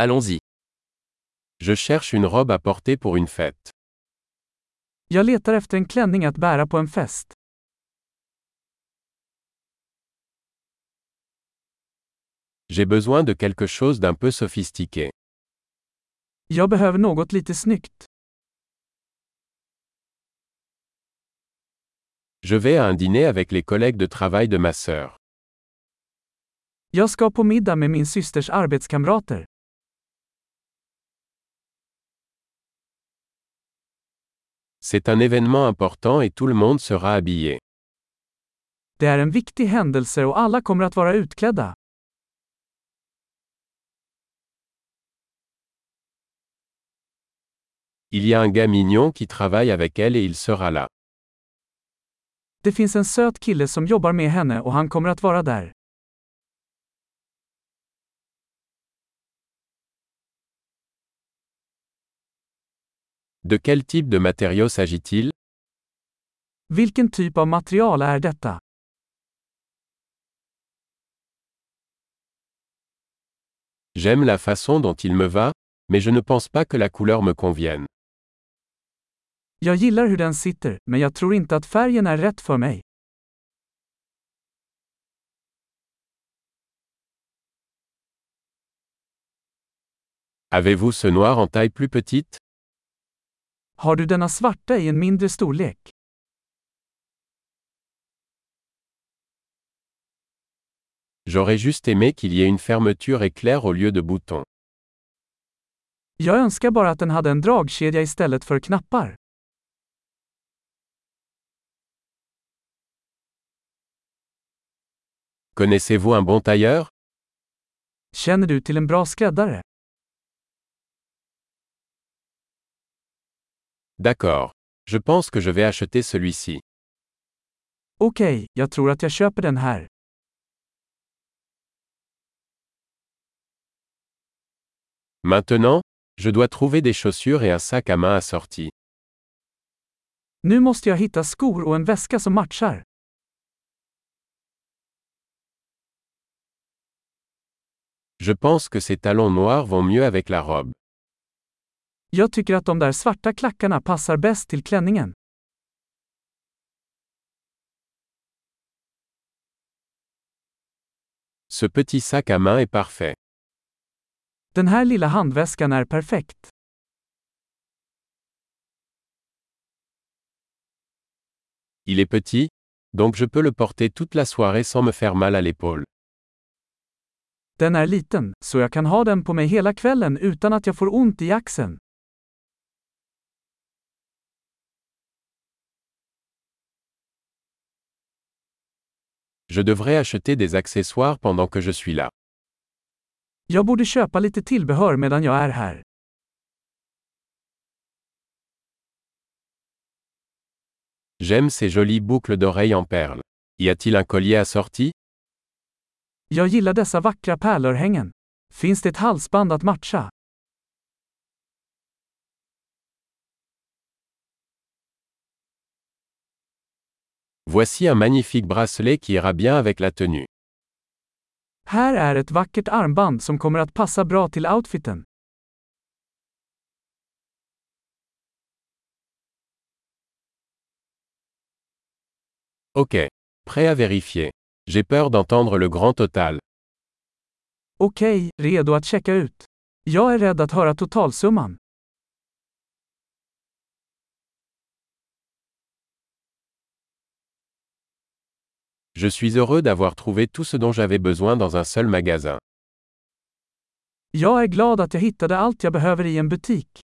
Allons-y. Je cherche une robe à porter pour une fête. Jag letar efter en klänning att bära på en fest. J'ai besoin de quelque chose d'un peu sophistiqué. Jag behöver något lite snyggt. Je vais à un dîner avec les collègues de travail de ma sœur. Jag ska på middag med min systers arbetskamrater. C'est un événement important et tout le monde sera habillé. Det är en viktig händelse och alla kommer att vara utklädda. Il y a un gars mignon qui travaille avec elle et il sera là. Det finns en söt kille som jobbar med henne och han kommer att vara där. De quel type de matériau s'agit-il? Vilken typ av material är detta? J'aime la façon dont il me va, mais je ne pense pas que la couleur me convienne. Jag gillar hur den sitter, men jag tror inte att färgen är rätt för mig. Avez-vous ce noir en taille plus petite? Har du denna svarta i en mindre storlek? J'aurais juste aimé qu'il y ait une fermeture éclair au lieu de boutons. Jag önskar bara att den hade en dragkedja istället för knappar. Connaissez-vous un bon tailleur Känner du till en bra skräddare? D'accord. Je pense que je vais acheter celui-ci. Okej, jag tror att jag köper den här. Maintenant, je dois trouver des chaussures et un sac à main assorti. Nu måste jag hitta skor och en väska som matchar. Je pense que ces talons noirs vont mieux avec la robe. Jag tycker att de där svarta klackarna passar bäst till klänningen. Ce petit sac à main est parfait. Den här lilla handväskan är perfekt. Il est petit, donc je peux le porter toute la soirée sans me faire mal à l'épaule. Den är liten, så jag kan ha den på mig hela kvällen utan att jag får ont i axeln. Je devrais acheter des accessoires pendant que je suis là. Jag borde köpa lite tillbehör medan jag är här. J'aime ces jolies boucles d'oreilles en perles. Y a-t-il un collier assorti? Jag gillar dessa vackra pärlörhängen. Finns det ett halsband att matcha? Voici un magnifique bracelet qui ira bien avec la tenue. Här är ett vackert armband som kommer att passa bra till outfiten. Ok. Prêt à vérifier. J'ai peur d'entendre le grand total. Okej, redo att checka ut. Jag är rädd att höra totalsumman. Je suis heureux d'avoir trouvé tout ce dont j'avais besoin dans un seul magasin. Jag är glad att jag hittade allt jag behöver i en butik.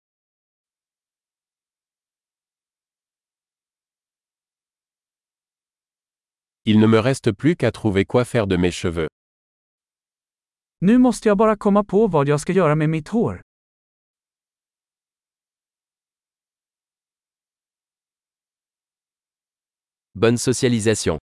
Il ne me reste plus qu'à trouver quoi faire de mes cheveux. Nu måste jag bara komma på vad jag ska göra med mitt hår. Bonne socialisation.